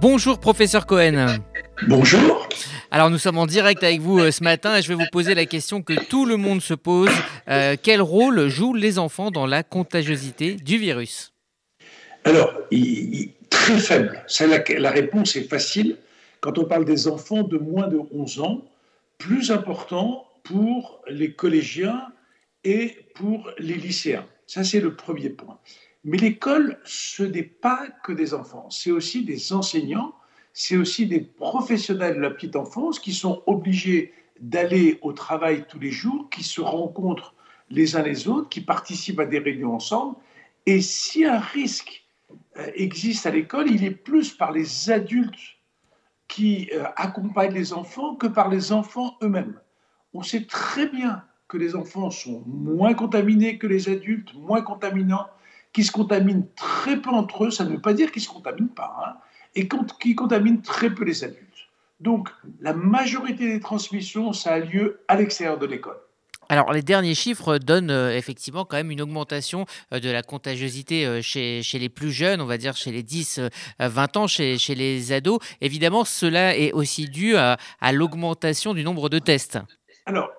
Bonjour professeur Cohen. Bonjour. Alors nous sommes en direct avec vous euh, ce matin et je vais vous poser la question que tout le monde se pose. Euh, quel rôle jouent les enfants dans la contagiosité du virus? Alors, très faible. la, la réponse est facile. Quand on parle des enfants de moins de 11 ans, plus important pour les collégiens et pour les lycéens. Ça, c'est le premier point. Mais l'école, ce n'est pas que des enfants, c'est aussi des enseignants, c'est aussi des professionnels de la petite enfance qui sont obligés d'aller au travail tous les jours, qui se rencontrent les uns les autres, qui participent à des réunions ensemble. Et si un risque euh, existe à l'école, il est plus par les adultes qui euh, accompagnent les enfants que par les enfants eux-mêmes. On sait très bien que les enfants sont moins contaminés que les adultes, moins contaminants, qui se contaminent très peu entre eux, ça ne veut pas dire qu'ils ne se contaminent pas, hein, et qui contaminent très peu les adultes. Donc, la majorité des transmissions, ça a lieu à l'extérieur de l'école. Alors, les derniers chiffres donnent euh, effectivement quand même une augmentation euh, de la contagiosité euh, chez, les plus jeunes, on va dire chez les 10-20 ans, chez, les ados. Évidemment, cela est aussi dû à, l'augmentation du nombre de tests. Alors,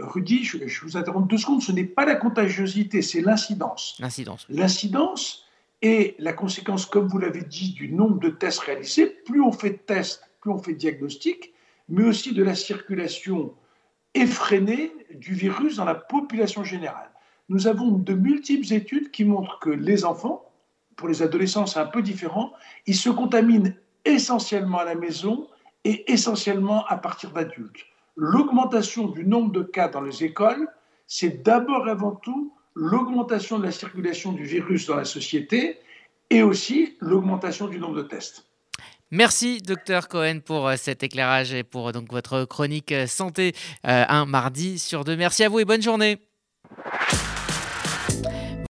Rudy, je, je, vous interromps deux secondes, ce n'est pas la contagiosité, c'est l'incidence. L'incidence. L'incidence est la conséquence, comme vous l'avez dit, du nombre de tests réalisés. Plus on fait de tests, plus on fait de diagnostics, mais aussi de la circulation effrénée du virus dans la population générale. Nous avons de multiples études qui montrent que les enfants, pour les adolescents c'est un peu différent, ils se contaminent essentiellement à la maison et essentiellement à partir d'adultes. L'augmentation du nombre de cas dans les écoles, c'est d'abord avant tout l'augmentation de la circulation du virus dans la société et aussi l'augmentation du nombre de tests. Merci, docteur Cohen, pour euh, cet éclairage et pour donc votre chronique euh, santé euh, un mardi sur deux. Merci à vous et bonne journée.